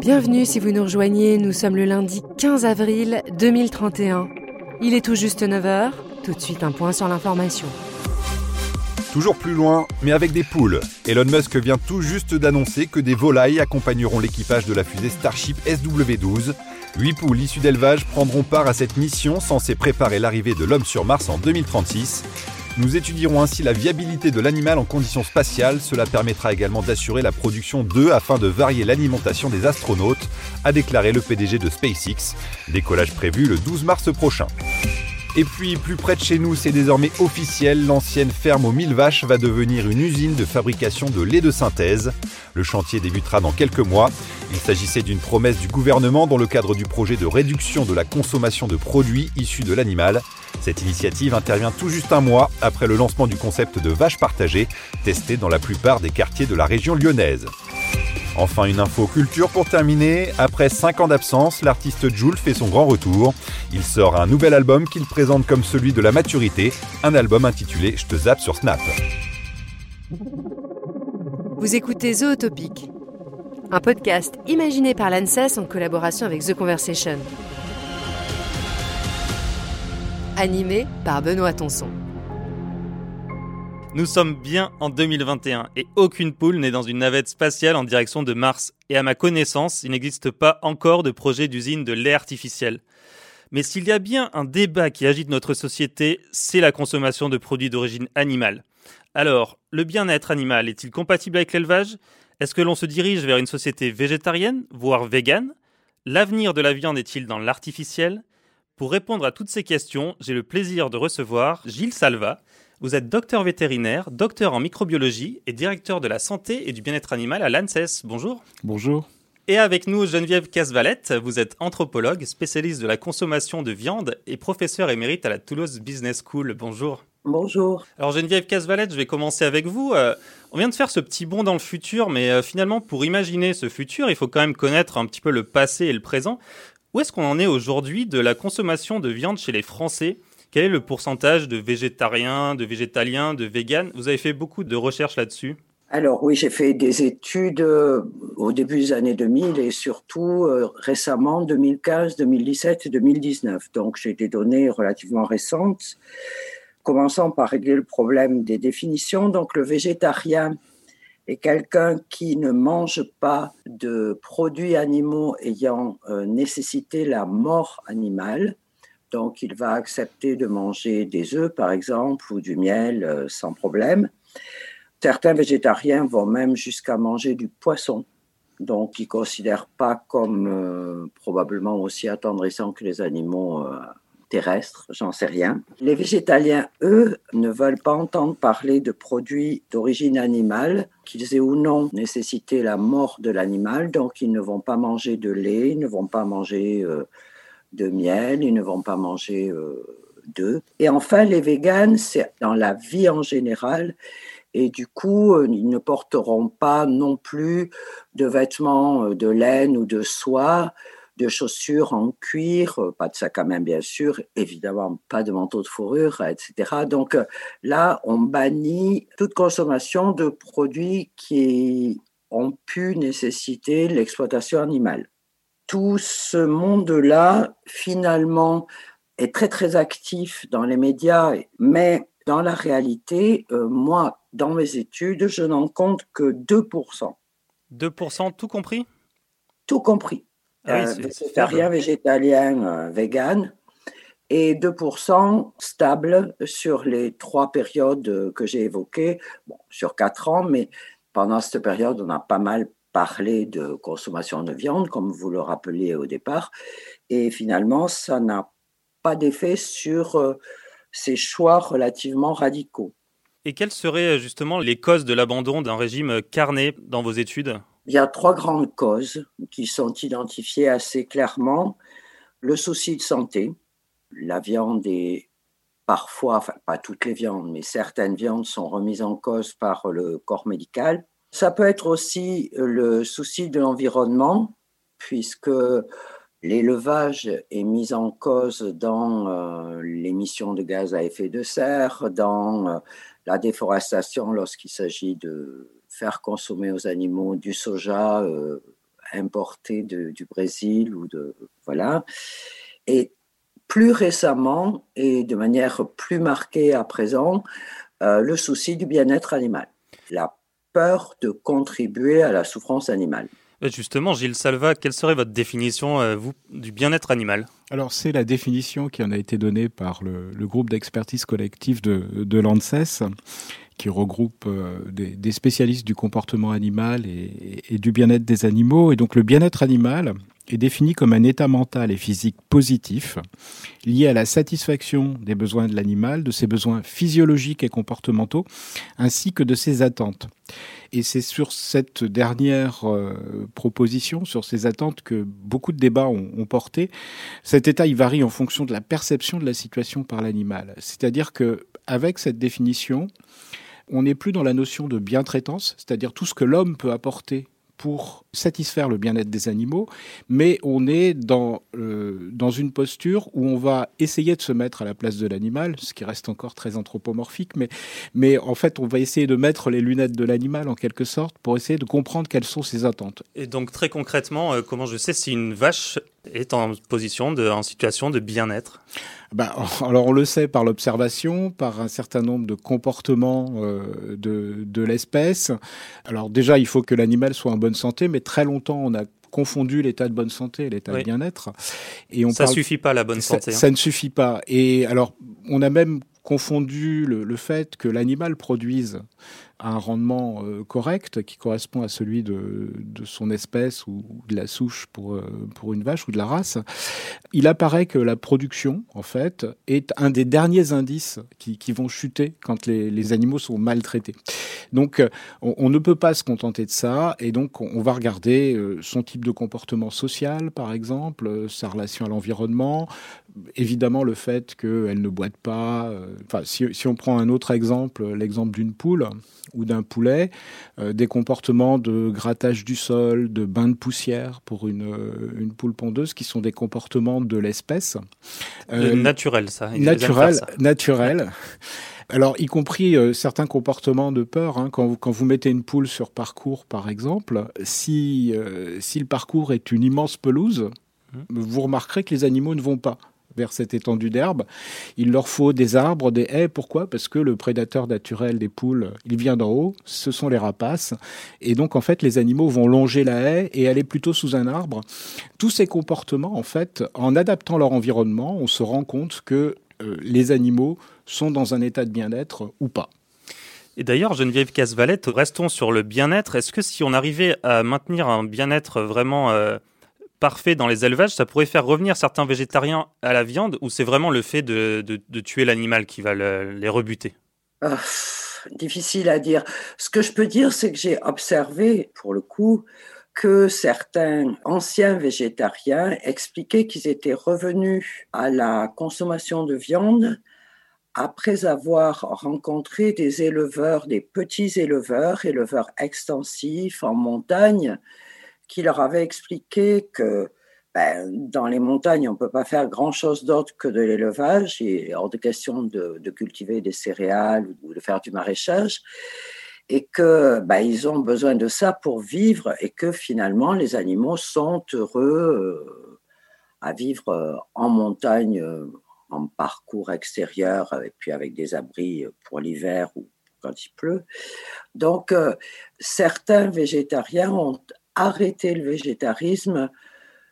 Bienvenue si vous nous rejoignez, nous sommes le lundi 15 avril 2031. Il est tout juste 9h, tout de suite un point sur l'information. Toujours plus loin, mais avec des poules. Elon Musk vient tout juste d'annoncer que des volailles accompagneront l'équipage de la fusée Starship SW-12. Huit poules issues d'élevage prendront part à cette mission censée préparer l'arrivée de l'homme sur Mars en 2036. Nous étudierons ainsi la viabilité de l'animal en conditions spatiales. Cela permettra également d'assurer la production d'œufs afin de varier l'alimentation des astronautes, a déclaré le PDG de SpaceX. Décollage prévu le 12 mars prochain. Et puis, plus près de chez nous, c'est désormais officiel, l'ancienne ferme aux 1000 vaches va devenir une usine de fabrication de lait de synthèse. Le chantier débutera dans quelques mois. Il s'agissait d'une promesse du gouvernement dans le cadre du projet de réduction de la consommation de produits issus de l'animal. Cette initiative intervient tout juste un mois après le lancement du concept de vache partagée, testé dans la plupart des quartiers de la région lyonnaise. Enfin, une info culture pour terminer. Après 5 ans d'absence, l'artiste Jules fait son grand retour. Il sort un nouvel album qu'il présente comme celui de la maturité, un album intitulé Je te zappe sur Snap. Vous écoutez Zootopic, un podcast imaginé par l'ANSES en collaboration avec The Conversation. Animé par Benoît Tonson. Nous sommes bien en 2021 et aucune poule n'est dans une navette spatiale en direction de Mars. Et à ma connaissance, il n'existe pas encore de projet d'usine de lait artificiel. Mais s'il y a bien un débat qui agite notre société, c'est la consommation de produits d'origine animale. Alors, le bien-être animal est-il compatible avec l'élevage? Est-ce que l'on se dirige vers une société végétarienne, voire végane? L'avenir de la viande est-il dans l'artificiel? Pour répondre à toutes ces questions, j'ai le plaisir de recevoir Gilles Salva, vous êtes docteur vétérinaire, docteur en microbiologie et directeur de la santé et du bien-être animal à l'ANSES. Bonjour. Bonjour. Et avec nous, Geneviève Casvalette, vous êtes anthropologue, spécialiste de la consommation de viande et professeur émérite à la Toulouse Business School. Bonjour. Bonjour. Alors Geneviève Casvalette, je vais commencer avec vous. Euh, on vient de faire ce petit bond dans le futur, mais euh, finalement, pour imaginer ce futur, il faut quand même connaître un petit peu le passé et le présent. Où est-ce qu'on en est aujourd'hui de la consommation de viande chez les Français? Le pourcentage de végétariens, de végétaliens, de véganes? Vous avez fait beaucoup de recherches là-dessus alors oui, j'ai fait des études euh, au début des années 2000 et surtout euh, récemment 2015, 2017 et 2019. Donc j'ai des données relativement récentes. Commençons par régler le problème des définitions. Donc le végétarien est quelqu'un qui ne mange pas de produits animaux ayant euh, nécessité la mort animale. Donc, il va accepter de manger des œufs, par exemple, ou du miel euh, sans problème. Certains végétariens vont même jusqu'à manger du poisson. Donc, ils ne considèrent pas comme euh, probablement aussi attendrissant que les animaux euh, terrestres, j'en sais rien. Les végétaliens, eux, ne veulent pas entendre parler de produits d'origine animale, qu'ils aient ou non nécessité la mort de l'animal, donc ils ne vont pas manger de lait, ils ne vont pas manger de miel, ils ne vont pas manger euh, d'œufs. Et enfin, les véganes, c'est dans la vie en général. Et du coup, euh, ils ne porteront pas non plus de vêtements euh, de laine ou de soie, de chaussures en cuir, pas de sac à main bien sûr, évidemment pas de manteau de fourrure, etc. Donc là, on bannit toute consommation de produits qui ont pu nécessiter l'exploitation animale tout ce monde-là, finalement, est très, très actif dans les médias, mais dans la réalité, euh, moi, dans mes études, je n'en compte que 2%. 2% tout compris? Tout compris. Ah oui, euh, végétalien, euh, vegan, et 2% stable sur les trois périodes que j'ai évoquées, bon, sur quatre ans, mais pendant cette période, on a pas mal parler de consommation de viande, comme vous le rappeliez au départ, et finalement, ça n'a pas d'effet sur euh, ces choix relativement radicaux. Et quelles seraient justement les causes de l'abandon d'un régime carné dans vos études? Il y a trois grandes causes qui sont identifiées assez clairement. Le souci de santé, la viande est parfois, enfin pas toutes les viandes, mais certaines viandes sont remises en cause par le corps médical. Ça peut être aussi euh, le souci de l'environnement, puisque l'élevage est mis en cause dans euh, l'émission de gaz à effet de serre, dans euh, la déforestation lorsqu'il s'agit de faire consommer aux animaux du soja importés du Brésil ou de voilà. Et plus récemment et de manière plus marquée à présent, le souci du bien-être animal, la peur de contribuer à la souffrance animale. Justement, Gilles Salva, quelle serait votre définition, euh, vous, du bien-être animal? Alors, c'est la définition qui en a été donnée par le, groupe d'expertise collective de, de l'ANSES, qui regroupe euh, des, spécialistes du comportement animal et, et du bien-être des animaux. Et donc, le bien-être animal est défini comme un état mental et physique positif, lié à la satisfaction des besoins de l'animal, de ses besoins physiologiques et comportementaux, ainsi que de ses attentes. Et c'est sur cette dernière euh, proposition, sur ces attentes, que beaucoup de débats ont, porté. Cet état, il varie en fonction de la perception de la situation par l'animal. C'est-à-dire que, avec cette définition, on n'est plus dans la notion de bien-traitance, c'est-à-dire tout ce que l'homme peut apporter pour satisfaire le bien-être des animaux, mais on est dans, euh, dans une posture où on va essayer de se mettre à la place de l'animal, ce qui reste encore très anthropomorphique, mais, mais en fait on va essayer de mettre les lunettes de l'animal en quelque sorte pour essayer de comprendre quelles sont ses attentes. Et donc très concrètement, euh, comment je sais si une vache est en position de, en situation de bien-être ben, alors on le sait par l'observation, par un certain nombre de comportements euh, de, de l'espèce. Alors déjà, il faut que l'animal soit en bonne santé, mais très longtemps, on a confondu l'état de bonne santé et l'état de bien-être. Et on ça suffit pas la bonne santé. Ça, hein. ne suffit pas. Et alors, on a même confondu le, le fait que l'animal produise un rendement euh, correct qui correspond à celui de, de, son espèce ou de la souche pour, euh, pour une vache ou de la race, il apparaît que la production, en fait, est un des derniers indices qui, qui vont chuter quand les, animaux sont maltraités. Donc, on, on, ne peut pas se contenter de ça, et donc on va regarder euh, son type de comportement social, par exemple, sa relation à l'environnement, évidemment le fait qu'elle ne boite pas. Enfin, si, si on prend un autre exemple, l'exemple d'une poule, ou d'un poulet, euh, des comportements de grattage du sol, de bain de poussière pour une, euh, une poule pondeuse, qui sont des comportements de l'espèce. Euh, naturel, ça. naturel, naturel. Alors, y compris euh, certains comportements de peur. Hein, quand, vous, quand vous mettez une poule sur parcours, par exemple, si, si le parcours est une immense pelouse, mmh. vous remarquerez que les animaux ne vont pas vers cette étendue d'herbe. Il leur faut des arbres, des haies. Pourquoi? Parce que le prédateur naturel des poules, il vient d'en haut, ce sont les rapaces. Et donc, en fait, les animaux vont longer la haie et aller plutôt sous un arbre. Tous ces comportements, en fait, en adaptant leur environnement, on se rend compte que euh, les animaux sont dans un état de bien-être ou pas. Et d'ailleurs, Geneviève Casvalette, restons sur le bien-être. Est-ce que si on arrivait à maintenir un bien-être vraiment euh, parfait dans les élevages, ça pourrait faire revenir certains végétariens à la viande ou c'est vraiment le fait de, de, tuer l'animal qui va les rebuter? Ah, Difficile à dire. Ce que je peux dire, c'est que j'ai observé, pour le coup, que certains anciens végétariens expliquaient qu'ils étaient revenus à la consommation de viande après avoir rencontré des éleveurs, des petits éleveurs, éleveurs extensifs en montagne, qui leur avait expliqué que ben, dans les montagnes, on ne peut pas faire grand-chose d'autre que de l'élevage, et hors de question de, cultiver des céréales ou de faire du maraîchage, et que ben, ont besoin de ça pour vivre, et que finalement les animaux sont heureux euh, à vivre euh, en montagne, euh, en parcours extérieur, et puis avec des abris pour l'hiver ou quand il pleut. Donc, certains végétariens ont arrêter le végétarisme,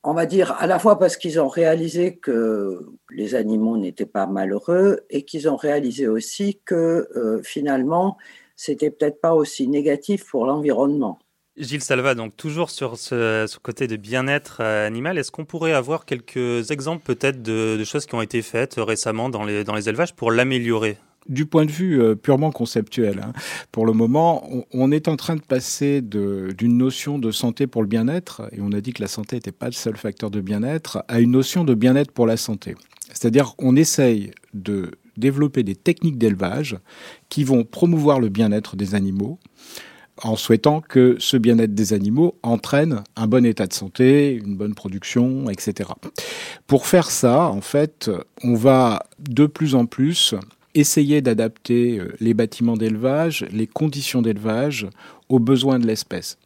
on va dire à la fois parce qu'ils ont réalisé que les animaux n'étaient pas malheureux et qu'ils ont réalisé aussi que euh, finalement, c'était peut-être pas aussi négatif pour l'environnement. Gilles Salva, donc toujours sur ce, côté de bien-être euh, animal, est-ce qu'on pourrait avoir quelques exemples peut-être de, choses qui ont été faites récemment dans les, dans les élevages pour l'améliorer? Du point de vue euh, purement conceptuel, hein, pour le moment, on, est en train de passer d'une notion de santé pour le bien-être, et on a dit que la santé n'était pas le seul facteur de bien-être, à une notion de bien-être pour la santé. C'est-à-dire qu'on essaye de développer des techniques d'élevage qui vont promouvoir le bien-être des animaux, en souhaitant que ce bien-être des animaux entraîne un bon état de santé, une bonne production, etc. Pour faire ça, en fait, on va de plus en plus essayer d'adapter euh, les bâtiments d'élevage, les conditions d'élevage aux besoins de l'espèce.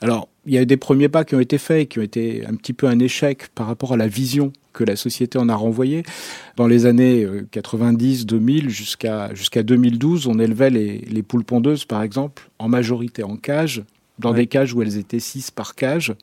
Alors, il y a des premiers pas qui ont été faits, qui ont été un petit peu un échec par rapport à la vision que la société en a renvoyée. Dans les années 90, euh, 2000 jusqu'à jusqu'à 2012, on élevait les, les, poules pondeuses, par exemple, en majorité en cage, dans des cages où elles étaient 6 par cage.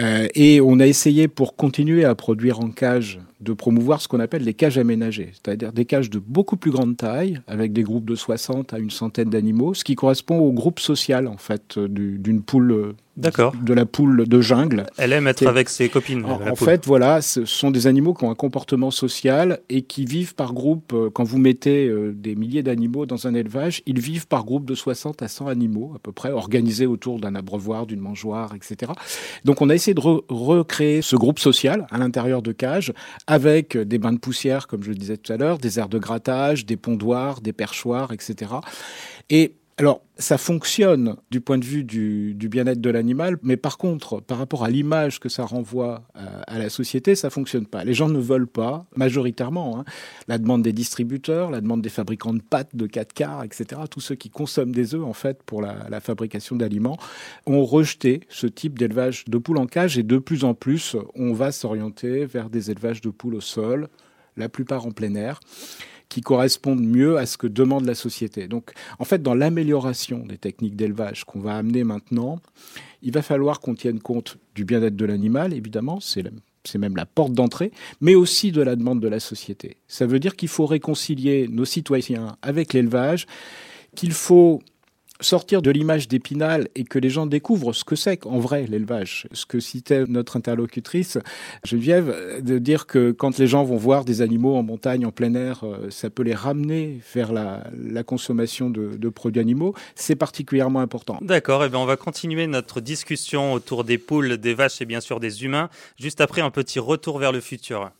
Euh, et on a essayé, pour continuer à produire en cage, de promouvoir ce qu'on appelle les cages aménagées, c'est-à-dire des cages de beaucoup plus grande taille, avec des groupes de 60 à une centaine d'animaux, ce qui correspond au groupe social, en fait, d'une poule D'accord. de la poule de jungle. Elle aime être avec ses copines. En, fait, voilà, ce sont des animaux qui ont un comportement social et qui vivent par groupe. Euh, quand vous mettez euh, des milliers d'animaux dans un élevage, ils vivent par groupe de 60 à 100 animaux, à peu près, organisés autour d'un abreuvoir, d'une mangeoire, etc. Donc on a essayé de recréer ce groupe social à l'intérieur de cages, avec des bains de poussière, comme je le disais tout à l'heure, des aires de grattage, des pondoirs, des perchoirs, etc. Et alors, ça fonctionne du point de vue du, bien-être de l'animal, mais par contre, par rapport à l'image que ça renvoie euh, à, la société, ça fonctionne pas. Les gens ne veulent pas, majoritairement, hein, la demande des distributeurs, la demande des fabricants de pâtes, de 4 quarts, etc., tous ceux qui consomment des œufs, en fait, pour la, la fabrication d'aliments, ont rejeté ce type d'élevage de poules en cage et de plus en plus, on va s'orienter vers des élevages de poules au sol, la plupart en plein air qui correspondent mieux à ce que demande la société. Donc, en fait, dans l'amélioration des techniques d'élevage qu'on va amener maintenant, il va falloir qu'on tienne compte du bien-être de l'animal, évidemment, c'est même la porte d'entrée, mais aussi de la demande de la société. Ça veut dire qu'il faut réconcilier nos citoyens avec l'élevage, qu'il faut sortir de l'image d'Épinal et que les gens découvrent ce que c'est qu'en vrai l'élevage. Ce que citait notre interlocutrice Geneviève, de dire que quand les gens vont voir des animaux en montagne, en plein air, euh, ça peut les ramener vers la, consommation de, produits animaux, c'est particulièrement important. D'accord, et eh bien on va continuer notre discussion autour des poules, des vaches et bien sûr des humains, juste après un petit retour vers le futur.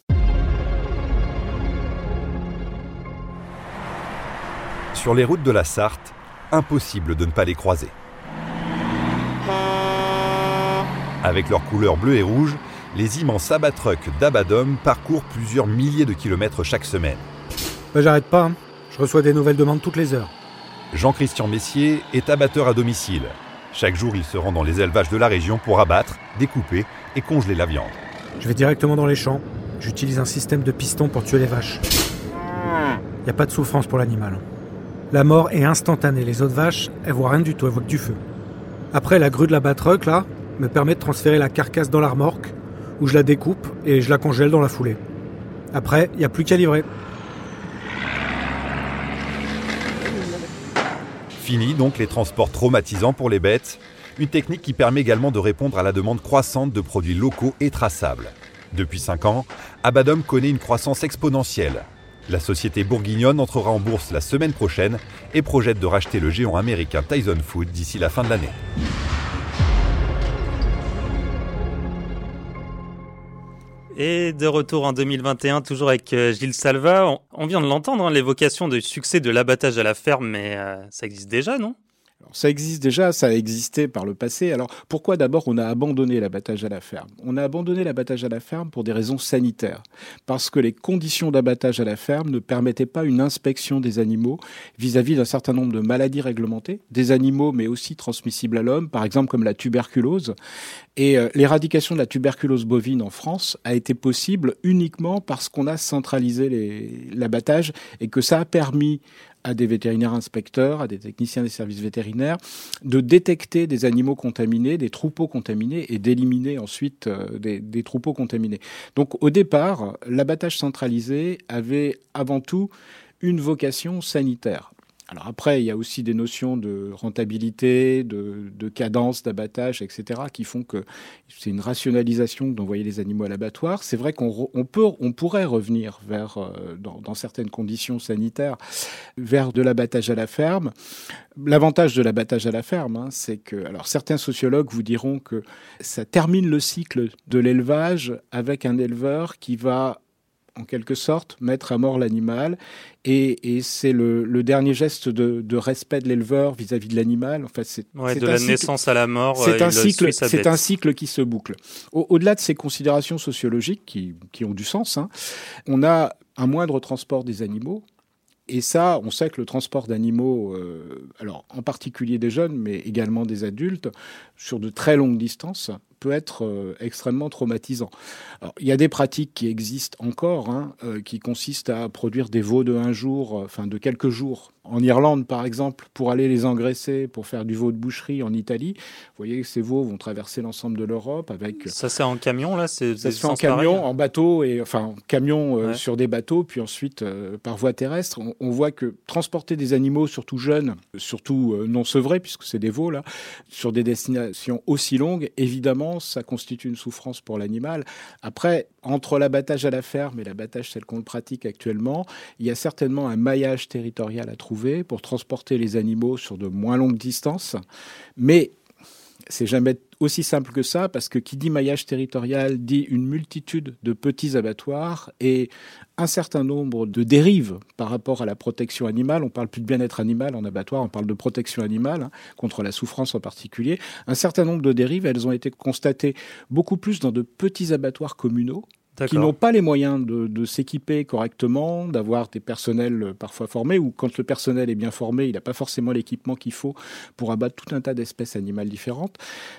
Sur les routes de la Sarthe, impossible de ne pas les croiser. Avec leurs couleurs bleues et rouges, les immenses abatrucks d'Abadom parcourent plusieurs milliers de kilomètres chaque semaine. Bah, j'arrête pas, hein. je reçois des nouvelles demandes toutes les heures. Jean-Christian Messier est abatteur à domicile. Chaque jour, il se rend dans les élevages de la région pour abattre, découper et congeler la viande. Je vais directement dans les champs. J'utilise un système de piston pour tuer les vaches. Il n'y a pas de souffrance pour l'animal. La mort est instantanée. Les autres vaches, elles voient rien du tout, elles voient que du feu. Après, la grue de la batruck, là, me permet de transférer la carcasse dans la remorque, où je la découpe et je la congèle dans la foulée. Après, il n'y a plus qu'à livrer. Fini donc les transports traumatisants pour les bêtes, une technique qui permet également de répondre à la demande croissante de produits locaux et traçables. Depuis 5 ans, Abadom connaît une croissance exponentielle, la société bourguignonne entrera en bourse la semaine prochaine et projette de racheter le géant américain Tyson Food d'ici la fin de l'année. Et de retour en 2021, toujours avec euh, Gilles Salva. On vient de l'entendre, hein, l'évocation du succès de l'abattage à la ferme, mais euh, ça existe déjà, non? Ça existe déjà, ça a existé par le passé. Alors pourquoi d'abord on a abandonné l'abattage à la ferme? On a abandonné l'abattage à la ferme pour des raisons sanitaires, parce que les conditions d'abattage à la ferme ne permettaient pas une inspection des animaux vis-à-vis d'un certain nombre de maladies réglementées, des animaux mais aussi transmissibles à l'homme, par exemple comme la tuberculose. Et euh, l'éradication de la tuberculose bovine en France a été possible uniquement parce qu'on a centralisé l'abattage et que ça a permis à des vétérinaires inspecteurs, à des techniciens des services vétérinaires, de détecter des animaux contaminés, des troupeaux contaminés et d'éliminer ensuite euh, des, des, troupeaux contaminés. Donc au départ, l'abattage centralisé avait avant tout une vocation sanitaire. Alors après, il y a aussi des notions de rentabilité, de, cadence d'abattage, etc., qui font que c'est une rationalisation d'envoyer les animaux à l'abattoir. C'est vrai qu'on peut, on pourrait revenir vers, euh, dans, certaines conditions sanitaires, vers de l'abattage à la ferme. L'avantage de l'abattage à la ferme, hein, c'est que, alors certains sociologues vous diront que ça termine le cycle de l'élevage avec un éleveur qui va en quelque sorte, mettre à mort l'animal. Et, c'est le, dernier geste de, respect de l'éleveur vis-à-vis de l'animal. En fait, c'est de la naissance à la mort. C'est un cycle. C'est un cycle qui se boucle. Au-delà de ces considérations sociologiques qui, ont du sens, hein, on a un moindre transport des animaux Et ça, on sait que le transport d'animaux, alors en particulier des jeunes, mais également des adultes, sur de très longues distances, peut être euh, extrêmement traumatisant. Alors, il y a des pratiques qui existent encore, hein, euh, qui consistent à produire des veaux de un jour, euh, enfin de quelques jours. En Irlande, par exemple, pour aller les engraisser, pour faire du veau de boucherie en Italie, vous voyez que ces veaux vont traverser l'ensemble de l'Europe avec. Ça, c'est en camion, là c'est Ça se fait en camion, en bateau, et enfin en camion sur des bateaux, puis ensuite par voie terrestre. On, on, voit que transporter des animaux, surtout jeunes, surtout non sevrés, puisque c'est des veaux, là, sur des destinations aussi longues, évidemment, ça constitue une souffrance pour l'animal. Après, entre l'abattage à la ferme et l'abattage tel qu'on le pratique actuellement, il y a certainement un maillage territorial à trouver pour transporter les animaux sur de moins longues distances. Mais c'est jamais aussi simple que ça, parce que qui dit maillage territorial dit une multitude de petits abattoirs et un certain nombre de dérives par rapport à la protection animale. On parle plus de bien-être animal en abattoir, on parle de protection animale, hein, contre la souffrance en particulier. Un certain nombre de dérives, elles ont été constatées beaucoup plus dans de petits abattoirs communaux qui n'ont pas les moyens de, s'équiper correctement, d'avoir des personnels euh, parfois formés, ou quand le personnel est bien formé, il n'a pas forcément l'équipement qu'il faut pour abattre tout un tas d'espèces animales différentes.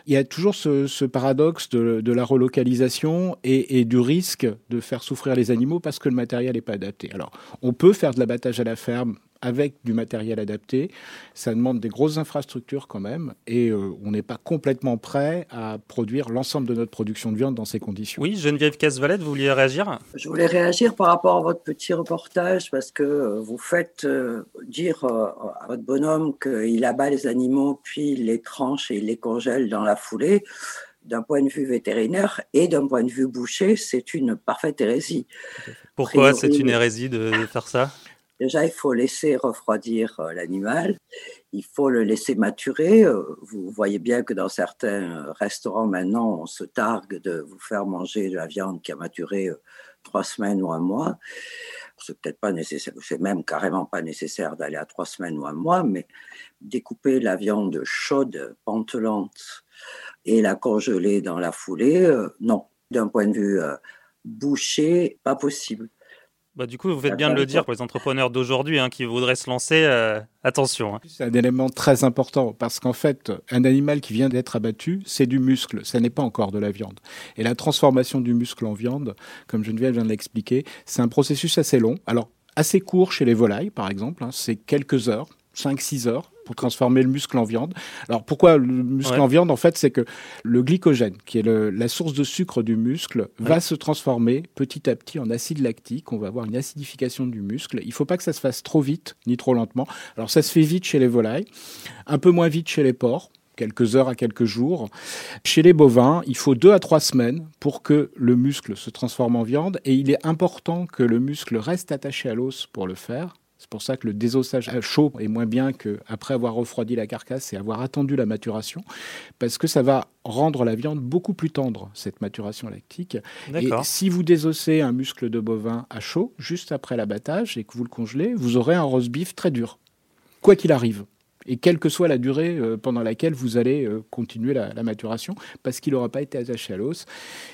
Il y a toujours ce, paradoxe de, la relocalisation et, et, du risque de faire souffrir les animaux parce que le matériel n'est pas adapté. Alors, on peut faire de l'abattage à la ferme avec du matériel adapté. Ça demande des grosses infrastructures quand même, et euh, on n'est pas complètement prêt à produire l'ensemble de notre production de viande dans ces conditions. Oui, Geneviève Casvalette, vous vouliez réagir? Je voulais réagir par rapport à votre petit reportage, parce que euh, vous faites euh, dire à votre bonhomme qu'il abat les animaux, puis il les tranche et il les congèle dans la foulée d'un point de vue vétérinaire et d'un point de vue boucher, c'est une parfaite hérésie. Pourquoi c'est une hérésie de faire ça? Déjà, il faut laisser refroidir euh, l'animal, il faut le laisser maturer. Euh, vous voyez bien que dans certains euh, restaurants maintenant, on se targue de vous faire manger de la viande qui a maturé trois semaines ou un mois. C'est peut-être pas nécessaire, c'est même carrément pas nécessaire d'aller à trois semaines ou un mois, mais découper la viande chaude, pantelante et la congeler dans la foulée, non. D'un point de vue boucher, pas possible. Bah, du coup, vous faites bien de le dire pour les entrepreneurs d'aujourd'hui hein, qui voudraient se lancer. Euh, attention. Hein. C'est un élément très important parce qu'en fait, un animal qui vient d'être abattu, c'est du muscle. Ça n'est pas encore de la viande. Et la transformation du muscle en viande, comme Geneviève vient de l'expliquer, c'est un processus assez long. Alors, assez court chez les volailles, par exemple. Hein, c'est quelques heures, 5-6 heures pour transformer le muscle en viande. Alors pourquoi le muscle en viande En fait, c'est que le glycogène, qui est la source de sucre du muscle, va se transformer petit à petit en acide lactique. On va avoir une acidification du muscle. Il ne faut pas que ça se fasse trop vite ni trop lentement. Alors ça se fait vite chez les volailles, un peu moins vite chez les porcs quelques heures à quelques jours. Chez les bovins, il faut deux à trois semaines pour que le muscle se transforme en viande et il est important que le muscle reste attaché à l'os pour le faire. C'est pour ça que le désossage à chaud est moins bien qu'après avoir refroidi la carcasse et avoir attendu la maturation, parce que ça va rendre la viande beaucoup plus tendre, cette maturation lactique. Et si vous désossez un muscle de bovin à chaud, juste après l'abattage, et que vous le congelez, vous aurez un roast beef très dur, quoi qu'il arrive et quelle que soit la durée euh, pendant laquelle vous allez euh, continuer la, maturation, parce qu'il n'aura pas été attaché à l'os.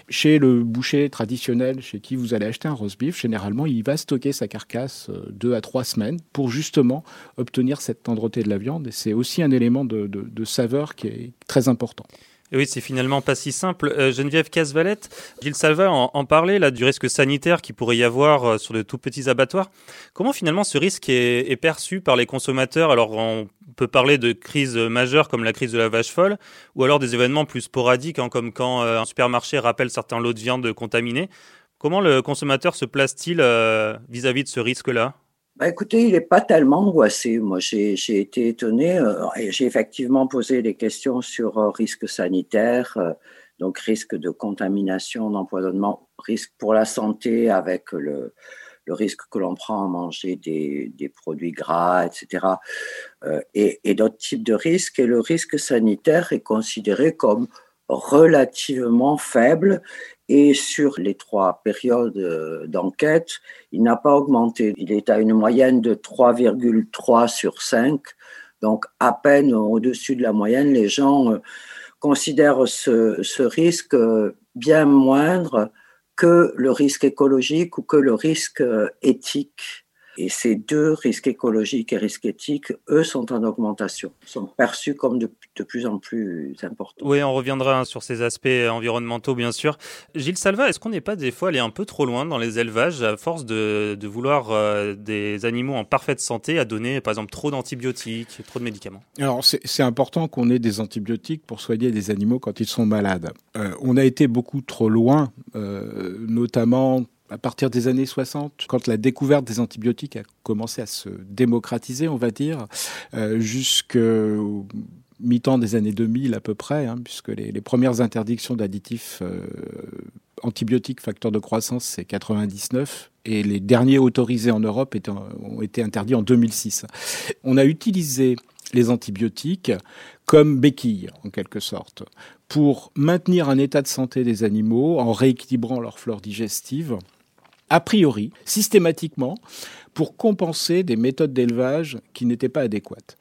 Chez le boucher traditionnel, chez qui vous allez acheter un roast beef, généralement, il va stocker sa carcasse euh, deux à trois semaines pour justement obtenir cette tendreté de la viande. Et c'est aussi un élément de saveur qui est très important oui, c'est finalement pas si simple. Euh, Geneviève Casvalette, Gilles Salva en, parlait là du risque sanitaire qui pourrait y avoir euh, sur de tout petits abattoirs. Comment finalement ce risque est, perçu par les consommateurs? Alors on peut parler de crises majeures comme la crise de la vache folle, ou alors des événements plus sporadiques, hein, comme quand euh, un supermarché rappelle certains lots de viande contaminés. Comment le consommateur se place-t-il vis-à-vis de ce risque-là? Bah, écoutez, il n'est pas tellement angoissé. Moi, j'ai été étonné. Euh, j'ai effectivement posé des questions sur euh, risque sanitaire, euh, donc risque de contamination, d'empoisonnement, risque pour la santé avec le, risque que l'on prend à manger des, produits gras, etc. et, et d'autres types de risques. Et le risque sanitaire est considéré comme relativement faible et sur les trois périodes euh, d'enquête, il n'a pas augmenté. Il est à une moyenne de 3,3 sur 5, donc à peine au-dessus de la moyenne. Les gens euh, considèrent ce, risque euh, bien moindre que le risque écologique ou que le risque éthique. Et ces deux risques écologiques et risques éthiques, eux, sont en augmentation, sont perçus comme de, plus en plus importants. Oui, on reviendra sur ces aspects environnementaux, bien sûr. Gilles Salva, est-ce qu'on n'est pas des fois allé un peu trop loin dans les élevages à force de, vouloir euh, des animaux en parfaite santé à donner, par exemple, trop d'antibiotiques, trop de médicaments? Alors, c'est important qu'on ait des antibiotiques pour soigner des animaux quand ils sont malades. Euh, on a été beaucoup trop loin, euh, notamment à partir des années 60, quand la découverte des antibiotiques a commencé à se démocratiser, on va dire, euh, jusqu'au mi-temps des années 2000 à peu près, hein, puisque les, premières interdictions d'additifs euh, antibiotiques facteurs de croissance, c'est 99, et les derniers autorisés en Europe ont été interdits en 2006. On a utilisé les antibiotiques comme béquilles, en quelque sorte, pour maintenir un état de santé des animaux en rééquilibrant leur flore digestive a priori, systématiquement, pour compenser des méthodes d'élevage qui n'étaient pas adéquates.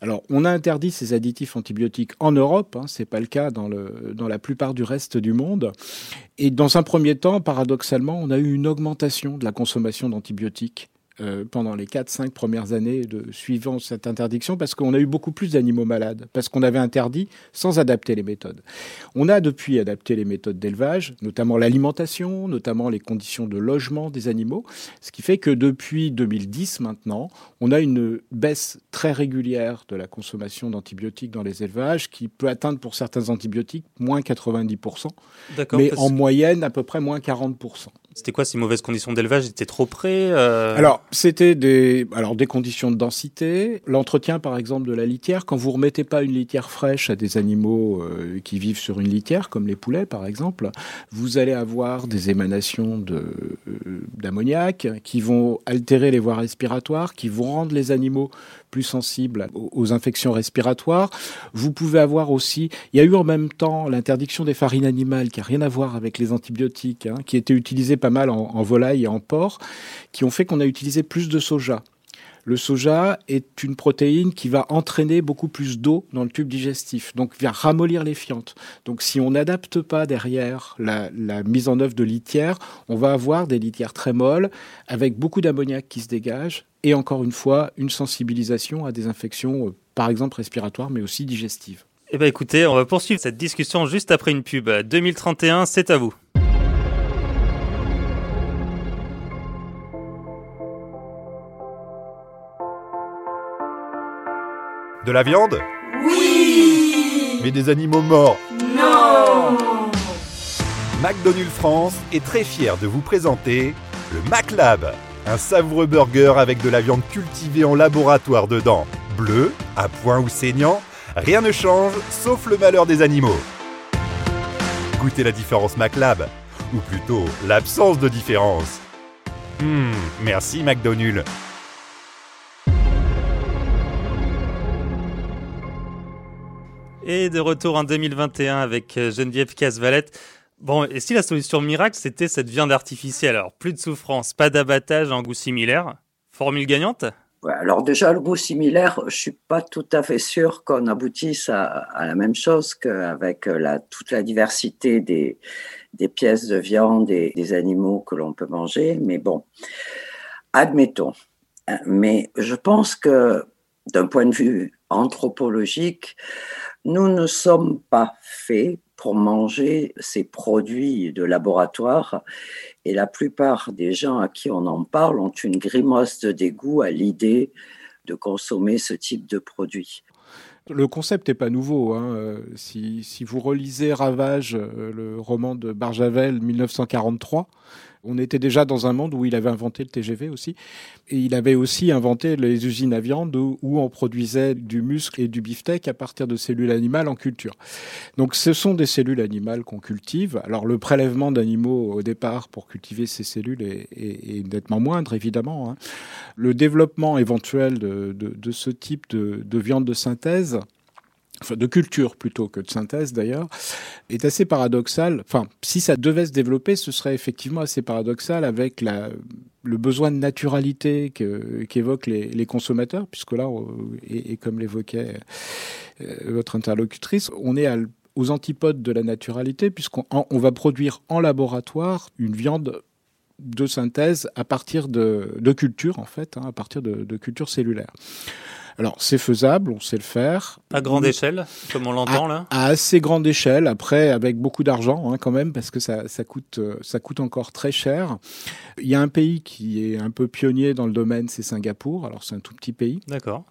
Alors, on a interdit ces additifs antibiotiques en Europe, hein, ce n'est pas le cas dans, le, dans la plupart du reste du monde. Et dans un premier temps, paradoxalement, on a eu une augmentation de la consommation d'antibiotiques euh, pendant les 4-5 premières années de, suivant cette interdiction parce qu'on a eu beaucoup plus d'animaux malades, parce qu'on avait interdit sans adapter les méthodes. On a depuis adapté les méthodes d'élevage, notamment l'alimentation, notamment les conditions de logement des animaux, ce qui fait que depuis 2010 maintenant, on a une baisse très régulière de la consommation d'antibiotiques dans les élevages qui peut atteindre pour certains antibiotiques moins 90%, mais en moyenne à peu près moins 40%. C'était quoi ces mauvaises conditions d'élevage? C'était trop près euh? Alors, c'était des, alors des conditions de densité, l'entretien par exemple de la litière. Quand vous remettez pas une litière fraîche à des animaux euh, qui vivent sur une litière, comme les poulets par exemple, vous allez avoir des émanations de euh, d'ammoniac qui vont altérer les voies respiratoires, qui vont rendre les animaux plus aux infections respiratoires. Vous pouvez avoir aussi, il y a eu en même temps l'interdiction des farines animales qui a rien à voir avec les antibiotiques, hein, qui étaient utilisées pas mal en volaille et en porc, qui ont fait qu'on a utilisé plus de soja. Le soja est une protéine qui va entraîner beaucoup plus d'eau dans le tube digestif, donc vient ramollir les fientes. Donc si on n'adapte pas derrière la, mise en œuvre de litières, on va avoir des litières très molles avec beaucoup d'ammoniac qui se dégage et encore une fois une sensibilisation à des infections, euh, par exemple respiratoires, mais aussi digestives. Eh bien écoutez, on va poursuivre cette discussion juste après une pub. 2031, c'est à vous. De la viande Oui Mais des animaux morts Non McDonald's France est très fier de vous présenter le MacLab, un savoureux burger avec de la viande cultivée en laboratoire dedans. Bleu, à point ou saignant, rien ne change sauf le malheur des animaux. Goûtez la différence MacLab, ou plutôt l'absence de différence. Hmm, merci McDonald's. Et de retour en 2021 avec euh, Geneviève Casvalette. Bon, et si la solution miracle, c'était cette viande artificielle? Alors, plus de souffrance, pas d'abattage en goût similaire Formule gagnante? Alors déjà, le goût similaire, je suis pas tout à fait sûr qu'on aboutisse à, la même chose qu'avec la, toute la diversité des, des pièces de viande et des animaux que l'on peut manger. Mais bon, admettons. Mais je pense que d'un point de vue anthropologique, nous ne sommes pas faits pour manger ces produits de laboratoire et la plupart des gens à qui on en parle ont une grimace de dégoût à l'idée de consommer ce type de produits. Le concept n'est pas nouveau. Hein. Si, si, vous relisez Ravage, euh, le roman de Barjavel 1943, on était déjà dans un monde où il avait inventé le TGV aussi. Et il avait aussi inventé les usines à viande où, on produisait du muscle et du beefsteak à partir de cellules animales en culture. Donc ce sont des cellules animales qu'on cultive. Alors le prélèvement d'animaux au départ pour cultiver ces cellules est, nettement moindre, évidemment. Hein. Le développement éventuel de, ce type de viande de synthèse enfin de culture plutôt que de synthèse d'ailleurs, est assez paradoxal. Enfin, si ça devait se développer, ce serait effectivement assez paradoxal avec le besoin de naturalité qu'évoquent les, consommateurs, puisque là, et, comme l'évoquait euh, votre interlocutrice, on est aux antipodes de la naturalité, puisqu'on on va produire en laboratoire une viande de synthèse à partir de, cultures, en fait, hein, à partir de, de cultures cellulaires. Alors, c'est faisable, on sait le faire. À grande échelle, comme on l'entend là À assez grande échelle, après, avec beaucoup d'argent hein, quand même, parce que ça, ça, coûte, ça coûte encore très cher. Il y a un pays qui est un peu pionnier dans le domaine, c'est Singapour. Alors, c'est un tout petit pays. D'accord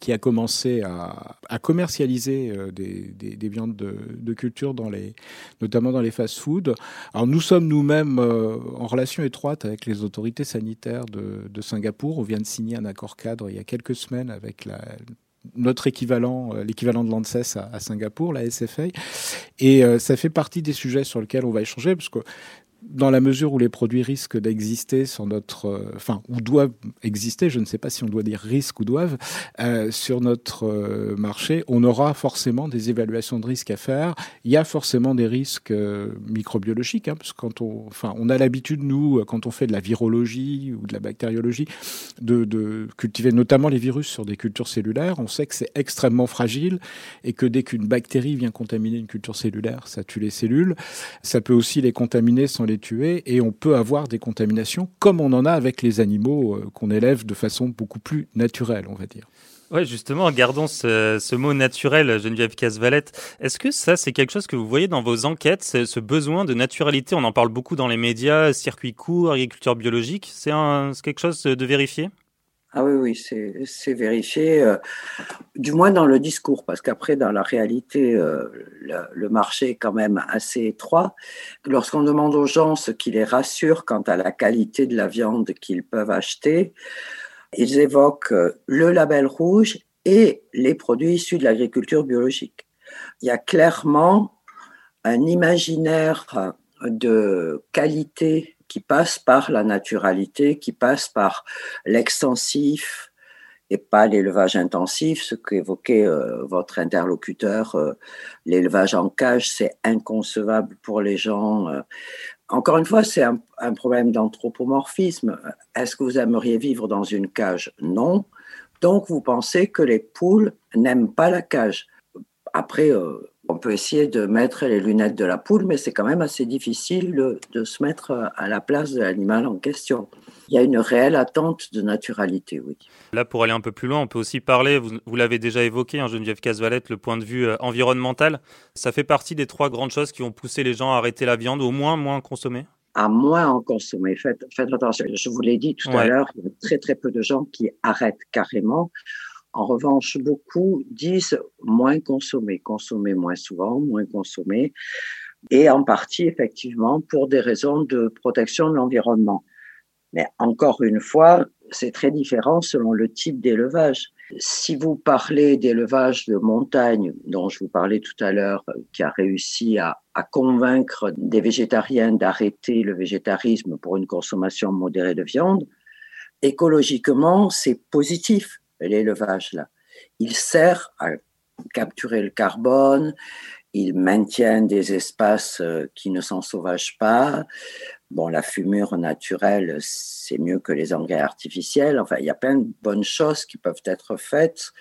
qui a commencé à, à commercialiser euh, des, des, des, viandes de, de, culture, dans les, notamment dans les fast-foods. Alors nous sommes nous-mêmes euh, en relation étroite avec les autorités sanitaires de, de, Singapour. On vient de signer un accord cadre il y a quelques semaines avec la, notre équivalent, euh, l'équivalent de l'ANSES à, à, Singapour, la SFA. Et ça fait partie des sujets sur lesquels on va échanger, parce que dans la mesure où les produits risquent d'exister sur notre, euh, enfin, ou doivent exister, je ne sais pas si on doit dire risque ou doivent, euh, sur notre euh, marché, on aura forcément des évaluations de risques à faire. Il y a forcément des risques euh, microbiologiques, hein, parce que quand on, enfin, on a l'habitude nous, quand on fait de la virologie ou de la bactériologie, de, de cultiver notamment les virus sur des cultures cellulaires. On sait que c'est extrêmement fragile et que dès qu'une bactérie vient contaminer une culture cellulaire, ça tue les cellules. Ça peut aussi les contaminer sans les tuer et on peut avoir des contaminations comme on en a avec les animaux euh, qu'on élève de façon beaucoup plus naturelle, on va dire. Ouais, justement, gardons ce, ce, mot naturel, Geneviève Casvalette. Est-ce que ça, c'est quelque chose que vous voyez dans vos enquêtes, ce besoin de naturalité? On en parle beaucoup dans les médias, circuit court, agriculture biologique. C'est quelque chose de vérifié? Ah oui, oui, c'est vérifié, euh, du moins dans le discours, parce qu'après, dans la réalité, euh, le, le, marché est quand même assez étroit. Lorsqu'on demande aux gens ce qui les rassure quant à la qualité de la viande qu'ils peuvent acheter, ils évoquent le label rouge et les produits issus de l'agriculture biologique. Il y a clairement un imaginaire de qualité qui passe par la naturalité, qui passe par l'extensif et pas l'élevage intensif, ce qu'évoquait euh, votre interlocuteur. Euh, l'élevage en cage, c'est inconcevable pour les gens. Euh. Encore une fois, c'est un, un, problème d'anthropomorphisme. Est-ce que vous aimeriez vivre dans une cage? Non. Donc, vous pensez que les poules n'aiment pas la cage. Après, on peut essayer de mettre les lunettes de la poule, mais c'est quand même assez difficile de, de, se mettre à la place de l'animal en question. Il y a une réelle attente de naturalité, oui. Là, pour aller un peu plus loin, on peut aussi parler, vous, vous l'avez déjà évoqué, hein, Geneviève Casvalette, le point de vue euh, environnemental. Ça fait partie des trois grandes choses qui vont pousser les gens à arrêter la viande, au moins moins consommer? À moins en consommer. Faites, faites attention. Je vous l'ai dit tout ouais. à l'heure, il y a très très peu de gens qui arrêtent carrément. En revanche, beaucoup disent moins consommer, consommer moins souvent, moins consommer, et en partie effectivement pour des raisons de protection de l'environnement. Mais encore une fois, c'est très différent selon le type d'élevage. Si vous parlez d'élevage de montagne, dont je vous parlais tout à l'heure, qui a réussi à, convaincre des végétariens d'arrêter le végétarisme pour une consommation modérée de viande, écologiquement, c'est positif l'élevage là. Il sert à capturer le carbone, il maintient des espaces qui ne s'ensauvagent pas. Bon, la fumure naturelle, c'est mieux que les engrais artificiels. Enfin, il y a plein de bonnes choses qui peuvent être faites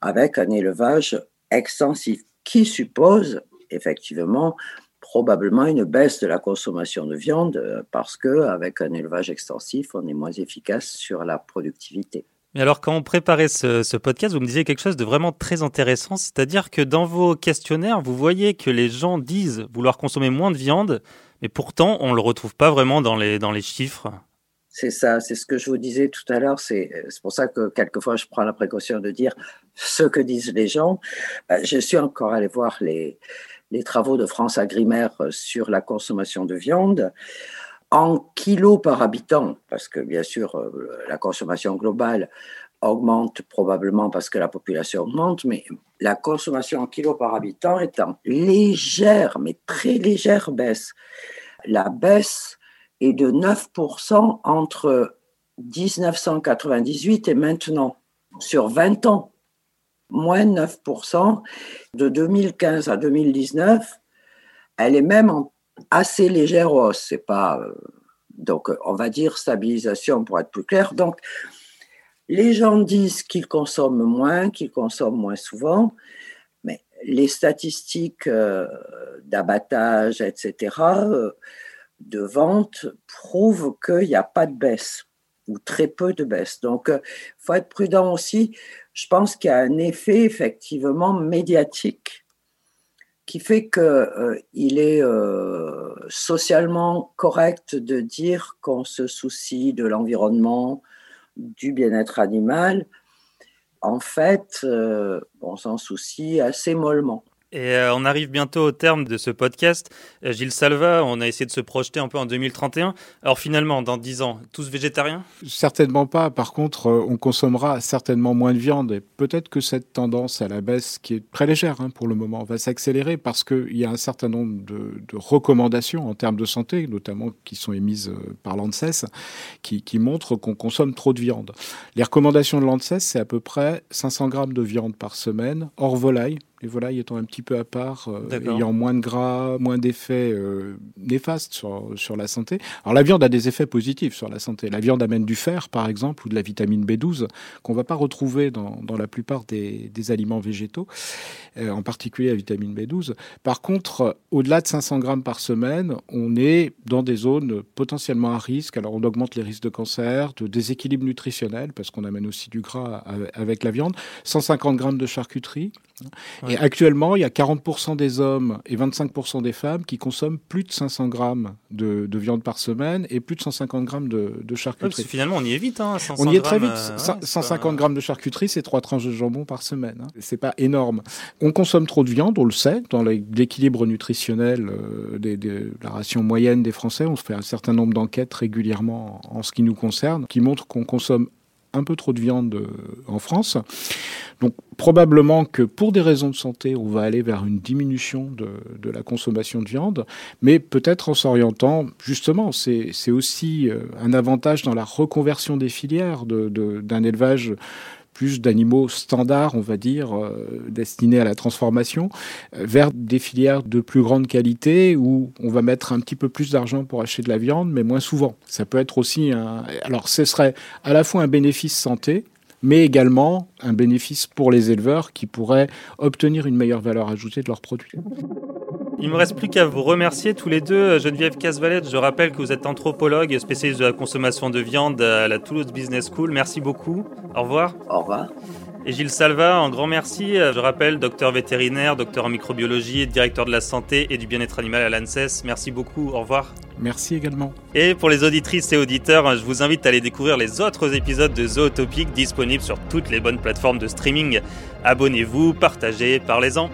avec un élevage extensif qui suppose effectivement probablement une baisse de la consommation de viande parce que avec un élevage extensif, on est moins efficace sur la productivité. Mais alors, quand on préparait ce, podcast, vous me disiez quelque chose de vraiment très intéressant, c'est-à-dire que dans vos questionnaires, vous voyez que les gens disent vouloir consommer moins de viande, mais pourtant, on ne le retrouve pas vraiment dans les, dans les chiffres. C'est ça, c'est ce que je vous disais tout à l'heure. C'est pour ça que quelquefois je prends la précaution de dire ce que disent les gens. Je suis encore allé voir les, les travaux de France Agrimaire sur la consommation de viande en kilos par habitant, parce que bien sûr, la consommation globale augmente probablement parce que la population augmente, mais la consommation en kilos par habitant est en légère, mais très légère baisse. La baisse est de 9% entre 1998 et maintenant, sur 20 ans. Moins 9%. De 2015 à 2019, elle est même en assez légère hausse. C'est pas euh, donc on va dire stabilisation pour être plus clair. Donc les gens disent qu'ils consomment moins, qu'ils consomment moins souvent, mais les statistiques euh, d'abattage, etc., euh, de vente prouvent qu'il n'y a pas de baisse ou très peu de baisse. Donc, il faut être prudent aussi. Je pense qu'il y a un effet effectivement médiatique qui fait qu'il euh, est euh, socialement correct de dire qu'on se soucie de l'environnement, du bien-être animal. En fait, euh, on s'en soucie assez mollement. Et euh, on arrive bientôt au terme de ce podcast. Euh, Gilles Salva, on a essayé de se projeter un peu en 2031. Alors finalement, dans 10 ans, tous végétariens? Certainement pas. Par contre, euh, on consommera certainement moins de viande. Et peut-être que cette tendance à la baisse, qui est très légère hein, pour le moment, va s'accélérer parce qu'il y a un certain nombre de, recommandations en termes de santé, notamment qui sont émises par l'ANSES, qui montrent qu'on consomme trop de viande. Les recommandations de l'ANSES, c'est à peu près 500 grammes de viande par semaine, hors volaille les volailles étant un petit peu à part, euh, ayant moins de gras, moins d'effets euh, néfastes sur, sur la santé. Alors la viande a des effets positifs sur la santé. La viande amène du fer, par exemple, ou de la vitamine B12, qu'on ne va pas retrouver dans, dans la plupart des, des aliments végétaux, euh, en particulier la vitamine B12. Par contre, au-delà de 500 grammes par semaine, on est dans des zones potentiellement à risque. Alors on augmente les risques de cancer, de déséquilibre nutritionnel, parce qu'on amène aussi du gras avec la viande. 150 grammes de charcuterie. Ouais. Et actuellement, il y a 40% des hommes et 25% des femmes qui consomment plus de 500 grammes de, de viande par semaine et plus de 150 grammes de, de charcuterie. Ouais, finalement, on y est vite. Hein, 500 on y est très vite. Euh, 150 pas... grammes de charcuterie, c'est trois tranches de jambon par semaine. Hein. C'est pas énorme. On consomme trop de viande, on le sait, dans l'équilibre nutritionnel euh, des, des, la ration moyenne des Français. On se fait un certain nombre d'enquêtes régulièrement en, en ce qui nous concerne, qui montrent qu'on consomme un peu trop de viande euh, en France. Donc probablement que pour des raisons de santé, on va aller vers une diminution de, de la consommation de viande, mais peut-être en s'orientant, justement, c'est aussi euh, un avantage dans la reconversion des filières d'un de, élevage plus d'animaux standards, on va dire, euh, destinés à la transformation, euh, vers des filières de plus grande qualité où on va mettre un petit peu plus d'argent pour acheter de la viande, mais moins souvent. Ça peut être aussi un... Alors ce serait à la fois un bénéfice santé, mais également un bénéfice pour les éleveurs qui pourraient obtenir une meilleure valeur ajoutée de leurs produits. Il me reste plus qu'à vous remercier tous les deux. Geneviève Casvalette, je rappelle que vous êtes anthropologue, spécialiste de la consommation de viande à la Toulouse Business School. Merci beaucoup. Au revoir. Au revoir. Et Gilles Salva, un grand merci. Je rappelle, docteur vétérinaire, docteur en microbiologie, directeur de la santé et du bien-être animal à l'ANSES. Merci beaucoup. Au revoir. Merci également. Et pour les auditrices et auditeurs, je vous invite à aller découvrir les autres épisodes de Zootopic disponibles sur toutes les bonnes plateformes de streaming. Abonnez-vous, partagez, parlez-en.